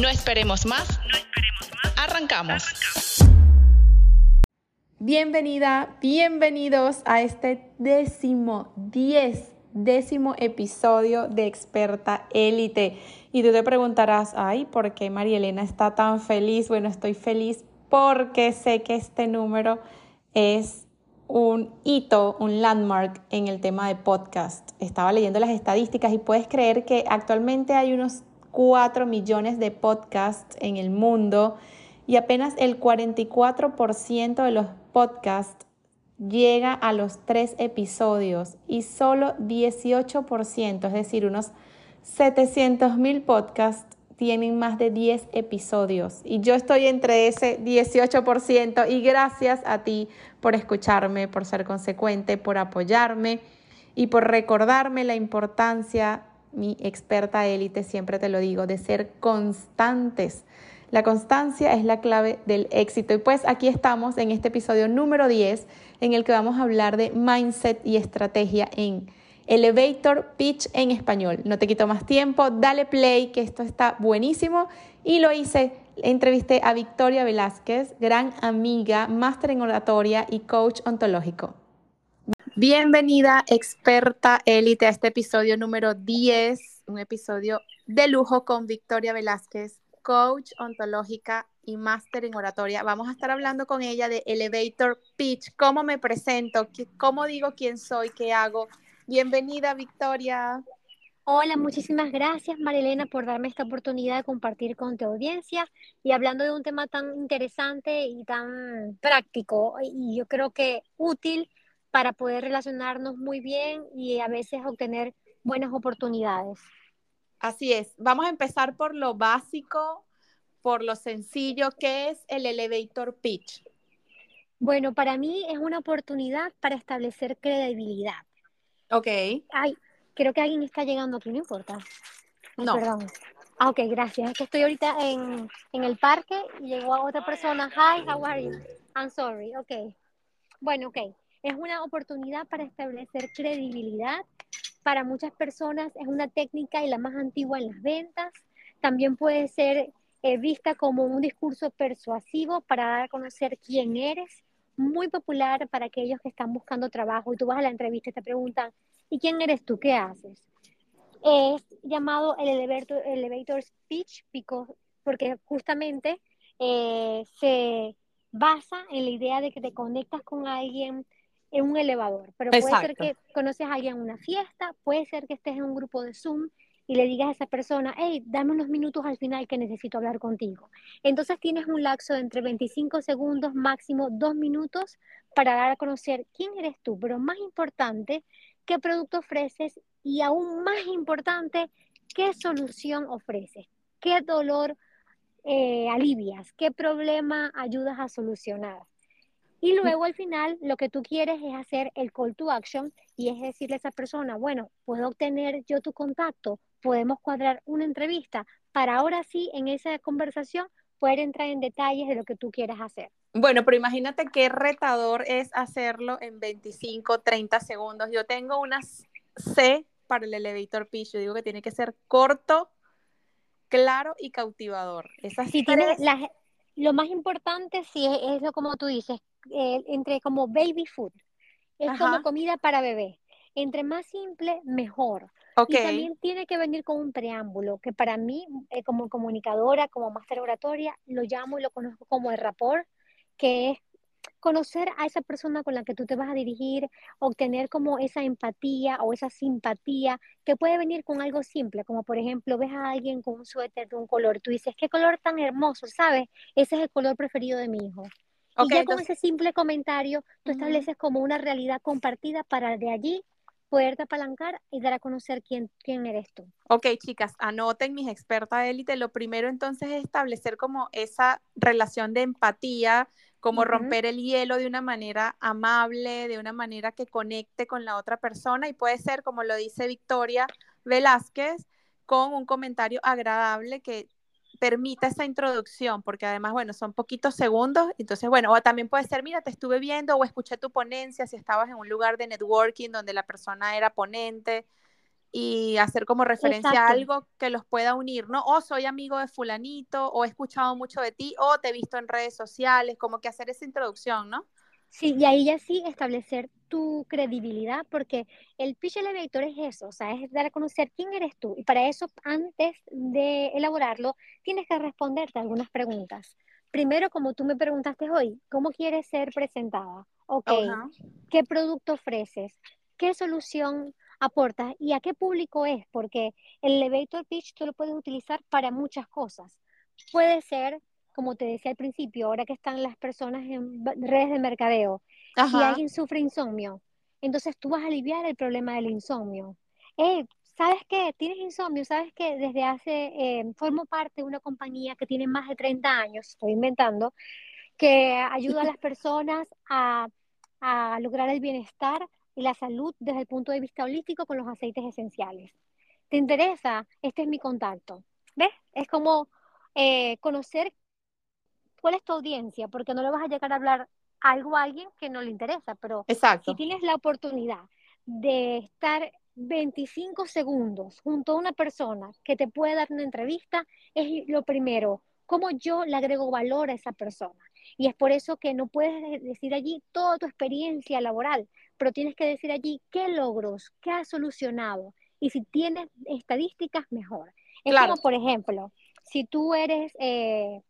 No esperemos más. Arrancamos. Bienvenida, bienvenidos a este décimo, diez, décimo episodio de Experta Élite. Y tú te preguntarás, ay, ¿por qué María Elena está tan feliz? Bueno, estoy feliz porque sé que este número es un hito, un landmark en el tema de podcast. Estaba leyendo las estadísticas y puedes creer que actualmente hay unos 4 millones de podcasts en el mundo y apenas el 44% de los podcasts llega a los 3 episodios y solo 18%, es decir, unos 700 mil podcasts tienen más de 10 episodios. Y yo estoy entre ese 18% y gracias a ti por escucharme, por ser consecuente, por apoyarme y por recordarme la importancia, mi experta élite siempre te lo digo, de ser constantes. La constancia es la clave del éxito. Y pues aquí estamos en este episodio número 10 en el que vamos a hablar de mindset y estrategia en Elevator Pitch en español. No te quito más tiempo, dale play, que esto está buenísimo. Y lo hice, entrevisté a Victoria Velázquez, gran amiga, máster en oratoria y coach ontológico. Bienvenida, experta élite, a este episodio número 10, un episodio de lujo con Victoria Velázquez, coach ontológica y máster en oratoria. Vamos a estar hablando con ella de Elevator Pitch, cómo me presento, cómo digo quién soy, qué hago Bienvenida, Victoria. Hola, muchísimas gracias, Marilena, por darme esta oportunidad de compartir con tu audiencia y hablando de un tema tan interesante y tan práctico y yo creo que útil para poder relacionarnos muy bien y a veces obtener buenas oportunidades. Así es. Vamos a empezar por lo básico, por lo sencillo, que es el elevator pitch. Bueno, para mí es una oportunidad para establecer credibilidad. Ok. Ay, creo que alguien está llegando aquí, no importa. no. Perdón. Ah, ok, gracias. Es que estoy ahorita en, en el parque y llegó otra persona. Hi, how are you? I'm sorry. Ok. Bueno, ok. Es una oportunidad para establecer credibilidad. Para muchas personas es una técnica y la más antigua en las ventas. También puede ser eh, vista como un discurso persuasivo para dar a conocer quién eres muy popular para aquellos que están buscando trabajo y tú vas a la entrevista y te preguntan, ¿y quién eres tú? ¿Qué haces? Es llamado el elevator, elevator speech porque justamente eh, se basa en la idea de que te conectas con alguien en un elevador, pero puede ser que conoces a alguien en una fiesta, puede ser que estés en un grupo de Zoom y le digas a esa persona, hey, dame unos minutos al final que necesito hablar contigo. Entonces tienes un lapso de entre 25 segundos, máximo dos minutos, para dar a conocer quién eres tú, pero más importante, qué producto ofreces y aún más importante, qué solución ofreces, qué dolor eh, alivias, qué problema ayudas a solucionar. Y luego al final lo que tú quieres es hacer el call to action y es decirle a esa persona, bueno, puedo obtener yo tu contacto, podemos cuadrar una entrevista para ahora sí en esa conversación poder entrar en detalles de lo que tú quieras hacer. Bueno, pero imagínate qué retador es hacerlo en 25, 30 segundos. Yo tengo una C para el elevator pitch. Yo digo que tiene que ser corto, claro y cautivador. Esas tiene lo más importante sí es, lo como tú dices, eh, entre como baby food. Es como comida para bebé. Entre más simple, mejor. Y también tiene que venir con un preámbulo, que para mí, eh, como comunicadora, como máster oratoria, lo llamo y lo conozco como el rapport, que es conocer a esa persona con la que tú te vas a dirigir, obtener como esa empatía o esa simpatía que puede venir con algo simple, como por ejemplo ves a alguien con un suéter de un color, tú dices, qué color tan hermoso, ¿sabes? Ese es el color preferido de mi hijo. Y ya con ese simple comentario, tú estableces como una realidad compartida para de allí poderte apalancar y dar a conocer quién, quién eres tú. Ok, chicas, anoten mis expertas élite. Lo primero entonces es establecer como esa relación de empatía, como romper el hielo de una manera amable, de una manera que conecte con la otra persona y puede ser, como lo dice Victoria Velázquez, con un comentario agradable que permita esa introducción, porque además, bueno, son poquitos segundos, entonces, bueno, o también puede ser, mira, te estuve viendo o escuché tu ponencia si estabas en un lugar de networking donde la persona era ponente y hacer como referencia a algo que los pueda unir, ¿no? O soy amigo de fulanito, o he escuchado mucho de ti, o te he visto en redes sociales, como que hacer esa introducción, ¿no? Sí, y ahí ya sí establecer tu credibilidad, porque el pitch elevator es eso, o sea, es dar a conocer quién eres tú. Y para eso, antes de elaborarlo, tienes que responderte algunas preguntas. Primero, como tú me preguntaste hoy, ¿cómo quieres ser presentada? Ok, ¿qué producto ofreces? ¿Qué solución aportas? ¿Y a qué público es? Porque el elevator pitch tú lo puedes utilizar para muchas cosas. Puede ser como te decía al principio, ahora que están las personas en redes de mercadeo, si alguien sufre insomnio, entonces tú vas a aliviar el problema del insomnio. Eh, ¿Sabes qué? Tienes insomnio, ¿sabes qué? Desde hace, eh, formo parte de una compañía que tiene más de 30 años, estoy inventando, que ayuda a las personas a, a lograr el bienestar y la salud desde el punto de vista holístico con los aceites esenciales. ¿Te interesa? Este es mi contacto. ¿Ves? Es como eh, conocer cuál es tu audiencia, porque no le vas a llegar a hablar algo a alguien que no le interesa, pero si tienes la oportunidad de estar 25 segundos junto a una persona que te puede dar una entrevista, es lo primero, cómo yo le agrego valor a esa persona. Y es por eso que no puedes decir allí toda tu experiencia laboral, pero tienes que decir allí qué logros, qué has solucionado. Y si tienes estadísticas, mejor. Es como, por ejemplo, si tú eres eh,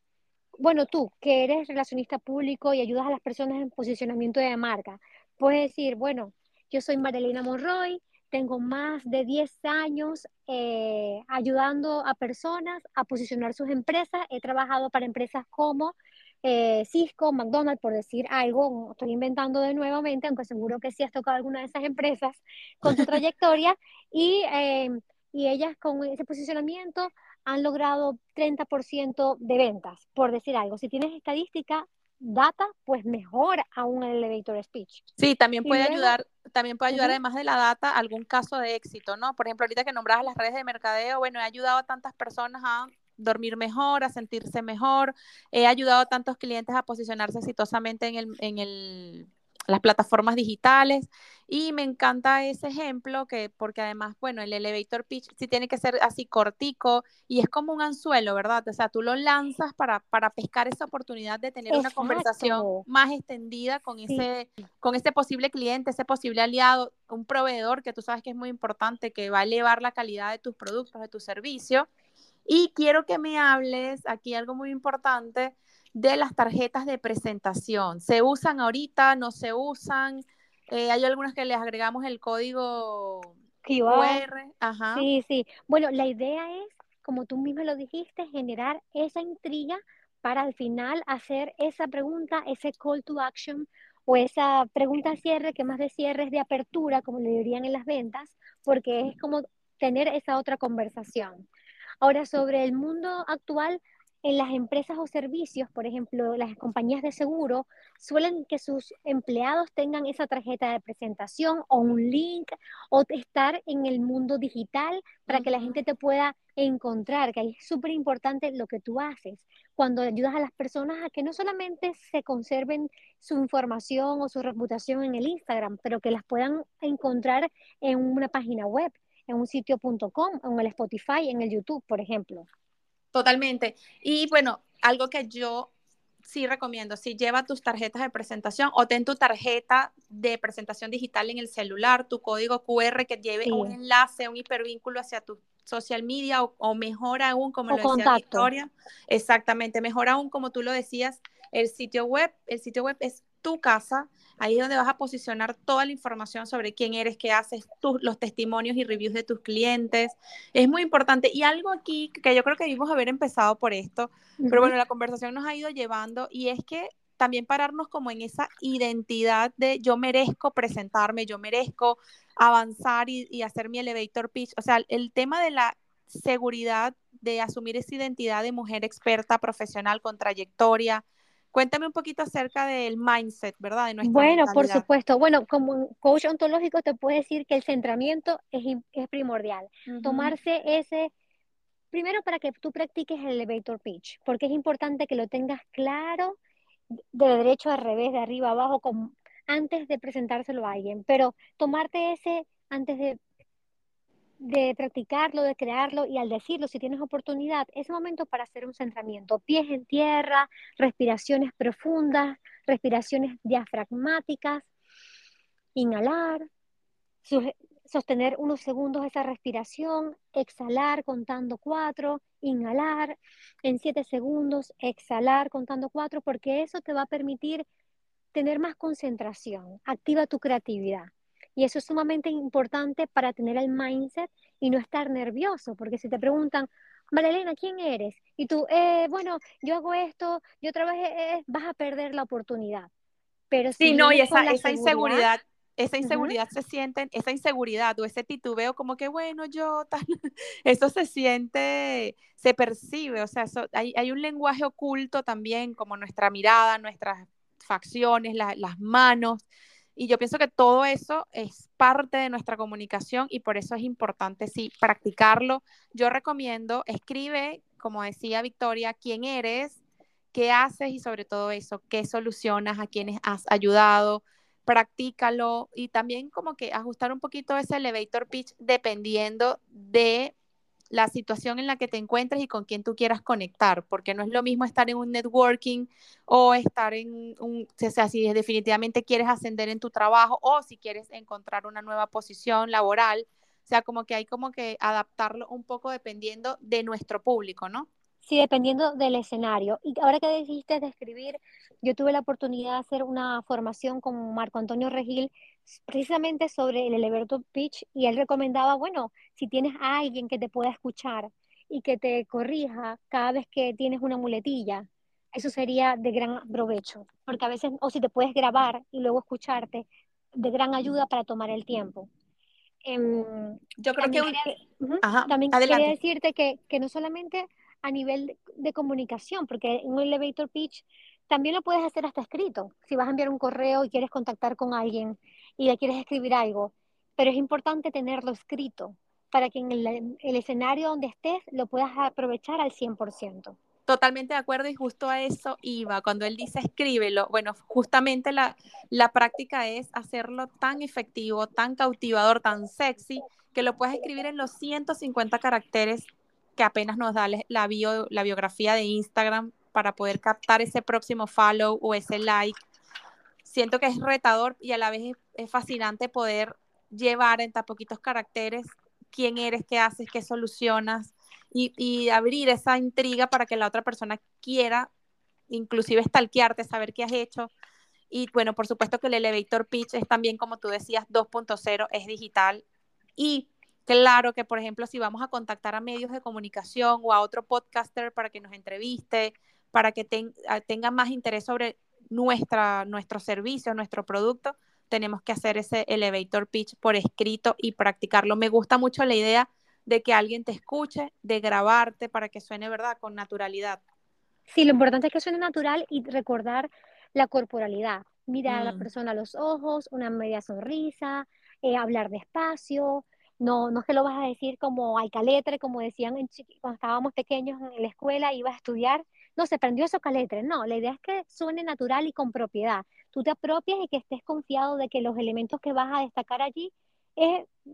bueno, tú que eres relacionista público y ayudas a las personas en posicionamiento de marca, puedes decir, bueno, yo soy Marilena Monroy, tengo más de 10 años eh, ayudando a personas a posicionar sus empresas. He trabajado para empresas como eh, Cisco, McDonald's, por decir algo, estoy inventando de nuevamente, aunque seguro que sí has tocado alguna de esas empresas con tu trayectoria, y, eh, y ellas con ese posicionamiento han logrado 30% de ventas, por decir algo. Si tienes estadística, data, pues mejor aún el elevator speech. Sí, también puede ayudar, también puede ayudar además de la data algún caso de éxito, ¿no? Por ejemplo, ahorita que nombrabas las redes de mercadeo, bueno, he ayudado a tantas personas a dormir mejor, a sentirse mejor, he ayudado a tantos clientes a posicionarse exitosamente en el, en el las plataformas digitales. Y me encanta ese ejemplo que, porque además, bueno, el elevator pitch sí tiene que ser así cortico y es como un anzuelo, ¿verdad? O sea, tú lo lanzas para, para pescar esa oportunidad de tener una conversación más extendida con, ese, con ese posible cliente, ese posible aliado, un proveedor que tú sabes que es muy importante, que va a elevar la calidad de tus productos, de tu servicio. Y quiero que me hables aquí algo muy importante de las tarjetas de presentación. ¿Se usan ahorita? ¿No se usan? Eh, hay algunas que les agregamos el código QR. Ajá. Sí, sí. Bueno, la idea es, como tú mismo lo dijiste, generar esa intriga para al final hacer esa pregunta, ese call to action o esa pregunta cierre, que más de cierre es de apertura, como le dirían en las ventas, porque es como tener esa otra conversación. Ahora, sobre el mundo actual, en las empresas o servicios, por ejemplo, las compañías de seguro, suelen que sus empleados tengan esa tarjeta de presentación o un link o estar en el mundo digital para que la gente te pueda encontrar, que es súper importante lo que tú haces cuando ayudas a las personas a que no solamente se conserven su información o su reputación en el Instagram, pero que las puedan encontrar en una página web, en un sitio.com, en el Spotify, en el YouTube, por ejemplo. Totalmente. Y bueno, algo que yo sí recomiendo, si lleva tus tarjetas de presentación o ten tu tarjeta de presentación digital en el celular, tu código QR que lleve un enlace, un hipervínculo hacia tu social media o, mejor aún, como lo decía Victoria, exactamente, mejor aún como tú lo decías, el sitio web, el sitio web es tu casa, ahí es donde vas a posicionar toda la información sobre quién eres, qué haces, los testimonios y reviews de tus clientes. Es muy importante. Y algo aquí que yo creo que debimos haber empezado por esto, pero bueno, la conversación nos ha ido llevando y es que también pararnos como en esa identidad de yo merezco presentarme, yo merezco avanzar y, y hacer mi elevator pitch. O sea, el tema de la seguridad de asumir esa identidad de mujer experta, profesional, con trayectoria. Cuéntame un poquito acerca del mindset, ¿verdad? De bueno, por supuesto. Bueno, como coach ontológico te puedo decir que el centramiento es, es primordial. Tomarse ese, primero para que tú practiques el elevator pitch, porque es importante que lo tengas claro de derecho a revés, de arriba a abajo, como, antes de presentárselo a alguien. Pero tomarte ese antes de de practicarlo, de crearlo y al decirlo, si tienes oportunidad, es momento para hacer un centramiento. Pies en tierra, respiraciones profundas, respiraciones diafragmáticas, inhalar, sostener unos segundos esa respiración, exhalar contando cuatro, inhalar en siete segundos, exhalar contando cuatro, porque eso te va a permitir tener más concentración, activa tu creatividad. Y eso es sumamente importante para tener el mindset y no estar nervioso, porque si te preguntan, Marilena, ¿quién eres? Y tú, eh, bueno, yo hago esto, yo trabajé, eh, vas a perder la oportunidad. Pero sí, no, y esa, esa inseguridad, esa inseguridad se siente, esa inseguridad o ese titubeo como que, bueno, yo, tal, eso se siente, se percibe, o sea, hay, hay, un lenguaje oculto también, como nuestra mirada, nuestras facciones, las manos, y yo pienso que todo eso es parte de nuestra comunicación y por eso es importante, sí, practicarlo. Yo recomiendo, escribe, como decía Victoria, quién eres, qué haces y sobre todo eso, qué solucionas, a quienes has ayudado, practícalo y también como que ajustar un poquito ese elevator pitch dependiendo de la situación en la que te encuentres y con quién tú quieras conectar, porque no es lo mismo estar en un networking o estar en un, o sea, si definitivamente quieres ascender en tu trabajo o si quieres encontrar una nueva posición laboral, o sea, como que hay como que adaptarlo un poco dependiendo de nuestro público, ¿no? Sí, dependiendo del escenario. Y ahora que dijiste de escribir, yo tuve la oportunidad de hacer una formación con Marco Antonio Regil precisamente sobre el elevator pitch y él recomendaba, bueno, si tienes a alguien que te pueda escuchar y que te corrija cada vez que tienes una muletilla, eso sería de gran provecho, porque a veces, o si te puedes grabar y luego escucharte, de gran ayuda para tomar el tiempo. Em, yo creo que... también quería decirte que, que no solamente a nivel de, comunicación, porque un elevator pitch también lo puedes hacer hasta escrito. Si vas a enviar un correo y quieres contactar con alguien y le quieres escribir algo, pero es importante tenerlo escrito para que en el, escenario donde estés lo puedas aprovechar al 100%. Totalmente de acuerdo y justo a eso iba. Cuando él dice escríbelo, bueno, justamente la, la práctica es hacerlo tan efectivo, tan cautivador, tan sexy, que lo puedes escribir en los 150 caracteres que apenas nos da la, bio, la biografía de Instagram para poder captar ese próximo follow o ese like. Siento que es retador y a la vez es, fascinante poder llevar en tan poquitos caracteres quién eres, qué haces, qué solucionas y, y, abrir esa intriga para que la otra persona quiera inclusive stalkearte, saber qué has hecho. Y bueno, por supuesto que el elevator pitch es también, como tú decías, 2.0, es digital. Y Claro que, por ejemplo, si vamos a contactar a medios de comunicación o a otro podcaster para que nos entreviste, para que tengan más interés sobre nuestra, nuestro servicio, nuestro producto, tenemos que hacer ese elevator pitch por escrito y practicarlo. Me gusta mucho la idea de que alguien te escuche, de grabarte para que suene, ¿verdad?, con naturalidad. Sí, lo importante es que suene natural y recordar la corporalidad. Mirar a la mm. persona a los ojos, una media sonrisa, eh, hablar despacio, no, no es que lo vas a decir como alcaletre, como decían cuando estábamos pequeños en la escuela, ibas a estudiar, no, se prendió eso caletre. No, la idea es que suene natural y con propiedad. Tú te apropias y que estés confiado de que los elementos que vas a destacar allí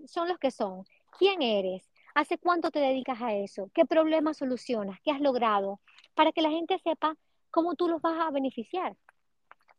son los que son. ¿Quién eres? ¿Hace cuánto te dedicas a eso? ¿Qué problemas solucionas? ¿Qué has logrado? Para que la gente sepa cómo tú los vas a beneficiar.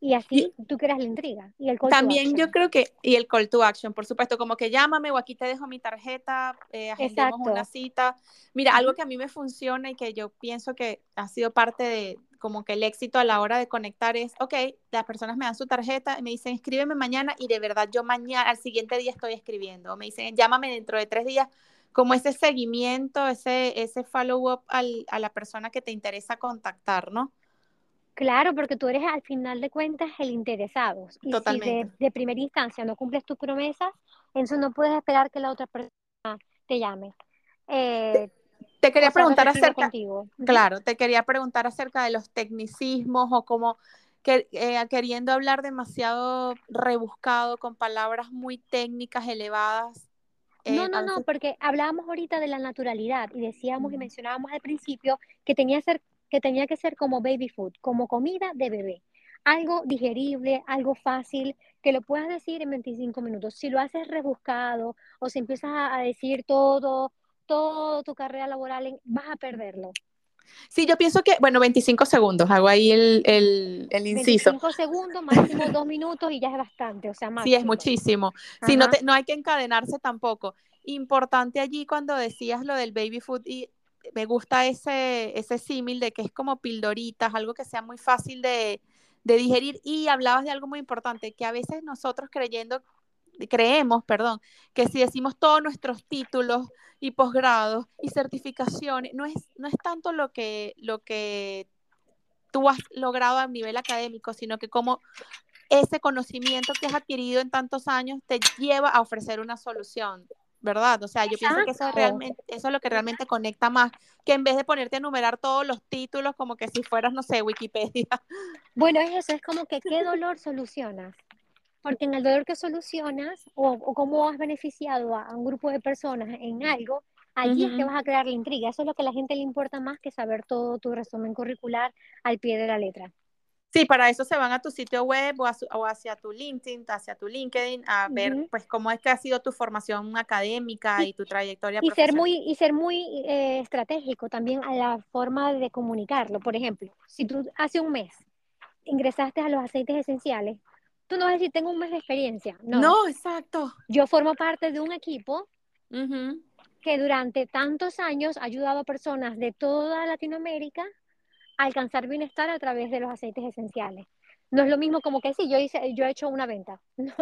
Y así tú creas la intriga. Y el call También to yo creo que, y el call to action, por supuesto, como que llámame o aquí te dejo mi tarjeta, eh, agendemos Exacto. una cita. Mira, algo que a mí me funciona y que yo pienso que ha sido parte de como que el éxito a la hora de conectar es, ok, las personas me dan su tarjeta y me dicen, escríbeme mañana y de verdad yo mañana, al siguiente día estoy escribiendo. O me dicen, llámame dentro de tres días, como ese seguimiento, ese, ese follow-up a la persona que te interesa contactar, ¿no? Claro, porque tú eres al final de cuentas el interesado. Y si Totalmente. de, de primera instancia no cumples tus promesas, entonces no puedes esperar que la otra persona te llame. Eh, Te quería preguntar acerca, contigo. Claro, te quería preguntar acerca de los tecnicismos o como que, eh, queriendo hablar demasiado rebuscado con palabras muy técnicas, elevadas. No, eh, no, no, veces- porque hablábamos ahorita de la naturalidad y decíamos y mencionábamos al principio que tenía, ser, que tenía que ser como baby food, como comida de bebé. Algo digerible, algo fácil, que lo puedas decir en 25 minutos. Si lo haces rebuscado o si empiezas a, a decir todo, todo tu carrera laboral, vas a perderlo. Sí, yo pienso que, bueno, 25 segundos, hago ahí el, el, el inciso. 25 segundos, máximo dos minutos y ya es bastante, o sea, Sí, es máximo. muchísimo. Sí, no, te- no hay que encadenarse tampoco. Importante allí cuando decías lo del baby food y me gusta ese, ese símil de que es como pildoritas, algo que sea muy fácil de, de digerir. Y hablabas de algo muy importante, que a veces nosotros creyendo, creemos, perdón, que si decimos todos nuestros títulos y posgrados y certificaciones, no es, no es tanto lo que, lo que tú has logrado a nivel académico, sino que como ese conocimiento que has adquirido en tantos años te lleva a ofrecer una solución, ¿verdad? O sea, yo pienso que eso es, realmente, eso es lo que realmente conecta más, que en vez de ponerte a enumerar todos los títulos como que si fueras, no sé, Wikipedia. Bueno, es eso, es como que qué dolor solucionas. Porque en el dolor que solucionas o, o cómo has beneficiado a, un grupo de personas en algo, allí es que vas a crear la intriga. Eso es lo que a la gente le importa más que saber todo tu resumen curricular al pie de la letra. Sí, para eso se van a tu sitio web o, a su- o hacia tu LinkedIn, hacia tu LinkedIn, a ver pues cómo es que ha sido tu formación académica Y, y tu trayectoria y ser muy, y ser muy eh, estratégico también a la forma de comunicarlo. Por ejemplo, si tú hace un mes ingresaste a los aceites esenciales, tú no vas a decir, tengo un mes de experiencia. No, No, exacto. yo formo parte de un equipo que durante tantos años ha ayudado a personas de toda Latinoamérica alcanzar bienestar a través de los aceites esenciales. No es lo mismo como que sí, yo hice, yo he hecho una venta. No,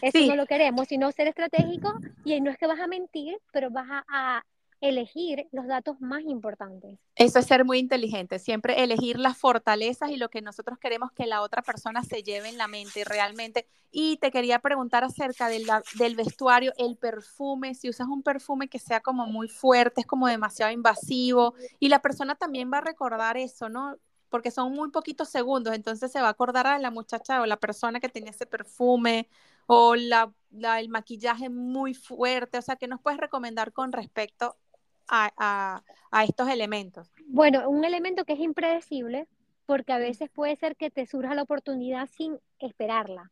eso Sí, no lo queremos, sino ser estratégico y no es que vas a mentir, pero vas a, a elegir los datos más importantes. Eso es ser muy inteligente, siempre elegir las fortalezas y lo que nosotros queremos que la otra persona se lleve en la mente realmente. Y te quería preguntar acerca de la- del vestuario, el perfume, si usas un perfume que sea como muy fuerte, es como demasiado invasivo y la persona también va a recordar eso, ¿no? Porque son muy poquitos segundos, entonces se va a acordar a la muchacha o la persona que tenía ese perfume o la- el maquillaje muy fuerte, o sea, ¿qué nos puedes recomendar con respecto a, a- a estos elementos? Bueno, un elemento que es impredecible, porque a veces puede ser que te surja la oportunidad sin esperarla.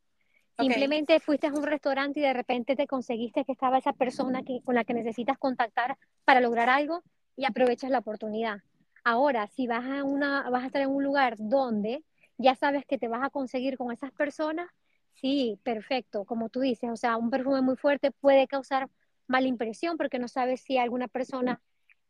Simplemente fuiste a un restaurante y de repente te conseguiste que estaba esa persona que, con la que necesitas contactar para lograr algo y aprovechas la oportunidad. Ahora, si vas a, una, vas a estar en un lugar donde ya sabes que te vas a conseguir con esas personas, sí, perfecto, como tú dices, o sea, un perfume muy fuerte puede causar mala impresión porque no sabes si alguna persona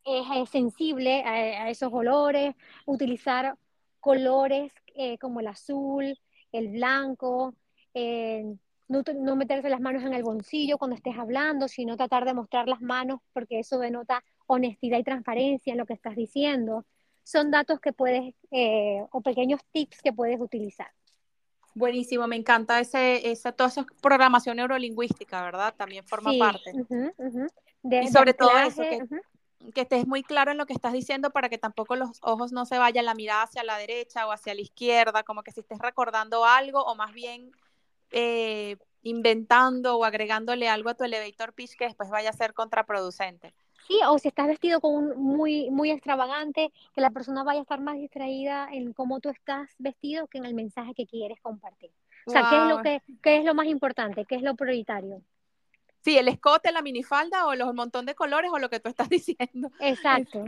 es, sensible a, esos olores, utilizar colores eh, como el azul, el blanco, eh, no meterse las manos en el bolsillo cuando estés hablando, sino tratar de mostrar las manos porque eso denota honestidad y transparencia en lo que estás diciendo. Son datos que puedes, eh, o pequeños tips que puedes utilizar. Buenísimo, me encanta ese, esa, toda esa programación neurolingüística, ¿verdad? También forma Sí, parte. De, Y sobre todo eso, que estés muy claro en lo que estás diciendo para que tampoco los ojos no se vayan la mirada hacia la derecha o hacia la izquierda, como que si estés recordando algo o más bien eh, inventando o agregándole algo a tu elevator pitch que después vaya a ser contraproducente. Sí, o si estás vestido con un muy, muy extravagante, que la persona vaya a estar más distraída en cómo tú estás vestido que en el mensaje que quieres compartir. O sea, ¿qué es lo que, qué es lo más importante? ¿Qué es lo prioritario? Sí, el escote, la minifalda o los montón de colores o lo que tú estás diciendo. Exacto.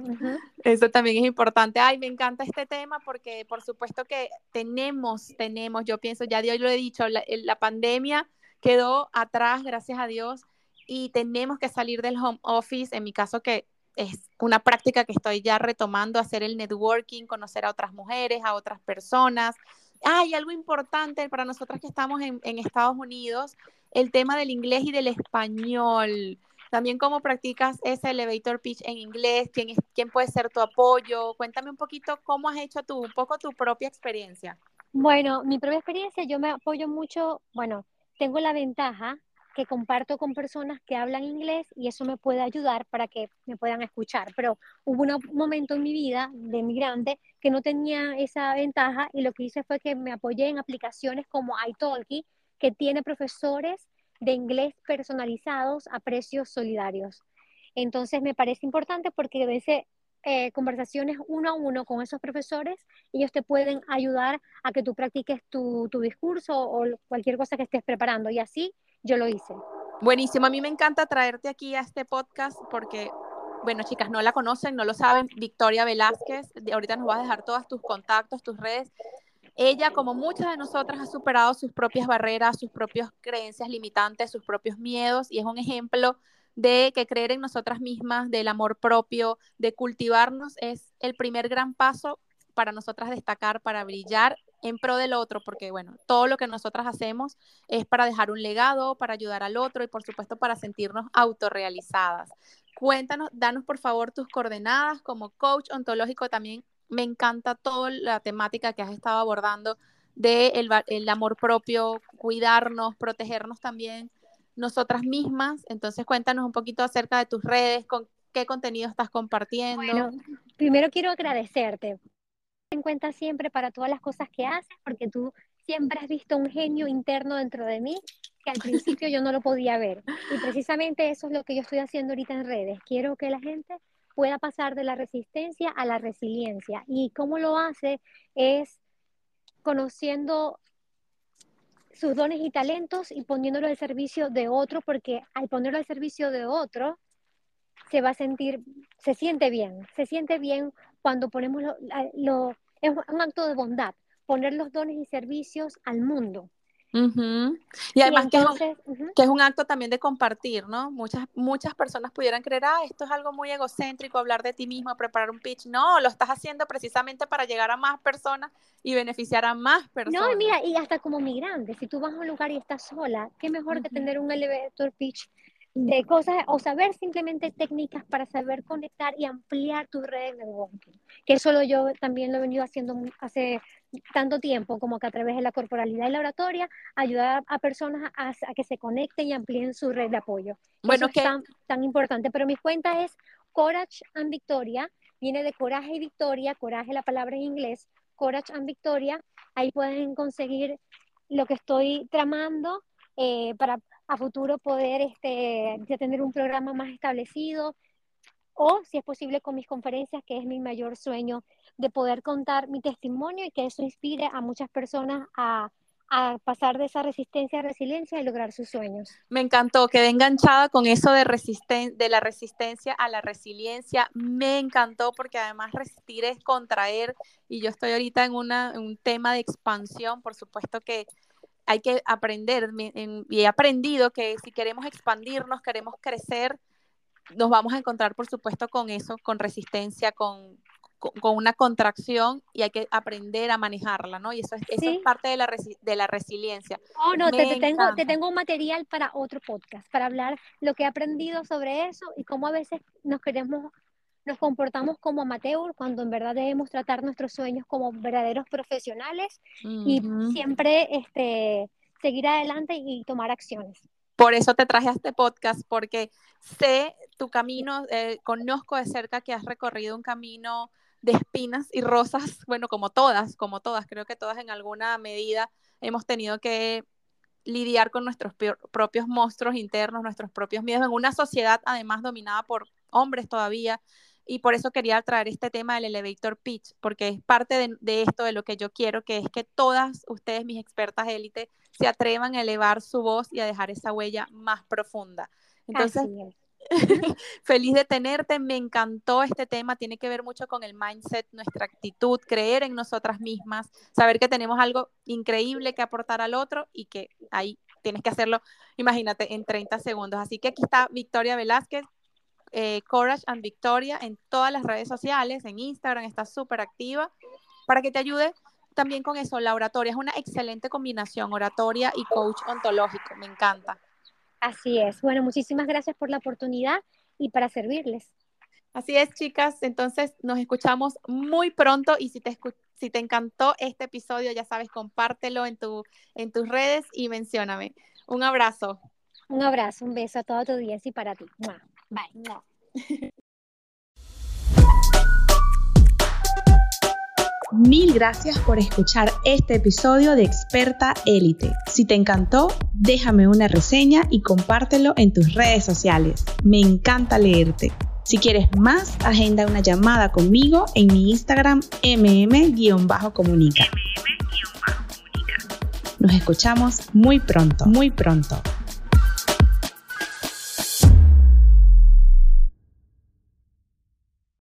Eso también es importante. Ay, me encanta este tema porque por supuesto que tenemos, tenemos, yo pienso, ya Dios lo he dicho, la, la pandemia quedó atrás, gracias a Dios, y tenemos que salir del home office, en mi caso que es una práctica que estoy ya retomando, hacer el networking, conocer a otras mujeres, a otras personas. Ah, y algo importante para nosotras que estamos en, Estados Unidos, el tema del inglés y del español. También cómo practicas ese elevator pitch en inglés, quién, quién puede ser tu apoyo. Cuéntame un poquito cómo has hecho tú, un poco tu propia experiencia. Bueno, mi propia experiencia, yo me apoyo mucho, bueno, tengo la ventaja que comparto con personas que hablan inglés y eso me puede ayudar para que me puedan escuchar. Pero hubo un momento en mi vida de migrante que no tenía esa ventaja y lo que hice fue que me apoyé en aplicaciones como iTalki, que tiene profesores de inglés personalizados a precios solidarios. Entonces me parece importante porque a veces eh, conversaciones uno a uno con esos profesores, ellos te pueden ayudar a que tú practiques tu, tu discurso o cualquier cosa que estés preparando. Y así yo lo hice. Buenísimo, a mí me encanta traerte aquí a este podcast porque, bueno, chicas, no la conocen, no lo saben, Victoria Velázquez, ahorita nos vas a dejar todos tus contactos, tus redes. Ella, como muchas de nosotras, ha superado sus propias barreras, sus propias creencias limitantes, sus propios miedos y es un ejemplo de que creer en nosotras mismas, del amor propio, de cultivarnos, es el primer gran paso para nosotras destacar, para brillar en pro del otro, porque bueno, todo lo que nosotras hacemos es para dejar un legado, para ayudar al otro y por supuesto para sentirnos autorrealizadas. Cuéntanos, danos por favor tus coordenadas como coach ontológico también. Me encanta toda la temática que has estado abordando de el, amor propio, cuidarnos, protegernos también nosotras mismas. Entonces, cuéntanos un poquito acerca de tus redes, con qué contenido estás compartiendo. Bueno, primero quiero agradecerte. En cuenta siempre para todas las cosas que haces, porque tú siempre has visto un genio interno dentro de mí que al principio yo no lo podía ver. Y precisamente eso es lo que yo estoy haciendo ahorita en redes. Quiero que la gente pueda pasar de la resistencia a la resiliencia. Y cómo lo hace es conociendo sus dones y talentos y poniéndolo al servicio de otro, porque al ponerlo al servicio de otro, se va a sentir, se siente bien, se siente bien cuando ponemos lo, lo es un acto de bondad, poner los dones y servicios al mundo. Y además que, es un, que, es un, acto también de compartir, ¿no? Muchas, muchas personas pudieran creer, ah, esto es algo muy egocéntrico, hablar de ti mismo, preparar un pitch. No, lo estás haciendo precisamente para llegar a más personas y beneficiar a más personas. No, mira, y hasta como migrante, si tú vas a un lugar y estás sola, qué mejor que tener un elevator pitch de cosas o saber simplemente técnicas para saber conectar y ampliar tus redes de networking. Que eso yo también lo he venido haciendo hace tanto tiempo, como que a través de la corporalidad y la oratoria, ayudar a personas a, que se conecten y amplíen su red de apoyo. Bueno, eso es tan, tan importante. Pero mi cuenta es Courage and Victoria, viene de coraje y victoria, coraje la palabra en inglés, Courage and Victoria. Ahí pueden conseguir lo que estoy tramando eh, para a futuro poder este, tener un programa más establecido o, si es posible, con mis conferencias, que es mi mayor sueño, de poder contar mi testimonio y que eso inspire a muchas personas a, a pasar de esa resistencia a resiliencia y lograr sus sueños. Me encantó, quedé enganchada con eso de, resisten de la resistencia a la resiliencia. Me encantó porque además resistir es contraer y yo estoy ahorita en, una, en un tema de expansión, por supuesto que hay que aprender y he aprendido que si queremos expandirnos, queremos crecer, nos vamos a encontrar, por supuesto, con eso, con resistencia, con, con, una contracción y hay que aprender a manejarla, ¿no? Y eso es, eso es parte de la, de la resiliencia. Oh, no, te, tengo, te tengo un material para otro podcast, para hablar lo que he aprendido sobre eso y cómo a veces nos queremos nos comportamos como amateur cuando en verdad debemos tratar nuestros sueños como verdaderos profesionales y siempre este, seguir adelante y tomar acciones. Por eso te traje a este podcast, porque sé tu camino, eh, conozco de cerca que has recorrido un camino de espinas y rosas, bueno, como todas, como todas, creo que todas en alguna medida hemos tenido que lidiar con nuestros propios monstruos internos, nuestros propios miedos, en una sociedad además dominada por hombres todavía, y por eso quería traer este tema del elevator pitch, porque es parte de, esto de lo que yo quiero, que es que todas ustedes, mis expertas élite, se atrevan a elevar su voz y a dejar esa huella más profunda. Entonces, feliz de tenerte, me encantó este tema, tiene que ver mucho con el mindset, nuestra actitud, creer en nosotras mismas, saber que tenemos algo increíble que aportar al otro y que ahí tienes que hacerlo, imagínate, en 30 segundos. Así que aquí está Victoria Velázquez, eh, Courage and Victoria en todas las redes sociales, en Instagram, está súper activa para que te ayude también con eso, la oratoria. Es una excelente combinación, oratoria y coach ontológico, me encanta. Así es. Bueno, muchísimas gracias por la oportunidad y para servirles. Así es, chicas. Entonces nos escuchamos muy pronto y si te, si te encantó este episodio, ya sabes, compártelo en, tu, en tus redes y mencióname. Un abrazo. Un abrazo, un beso a todo tu audiencia y para ti. Bye. Mil gracias por escuchar este episodio de Experta Élite. Si te encantó, déjame una reseña y compártelo en tus redes sociales. Me encanta leerte. Si quieres más, agenda una llamada conmigo en mi Instagram mm-comunica. Nos escuchamos muy pronto, muy pronto.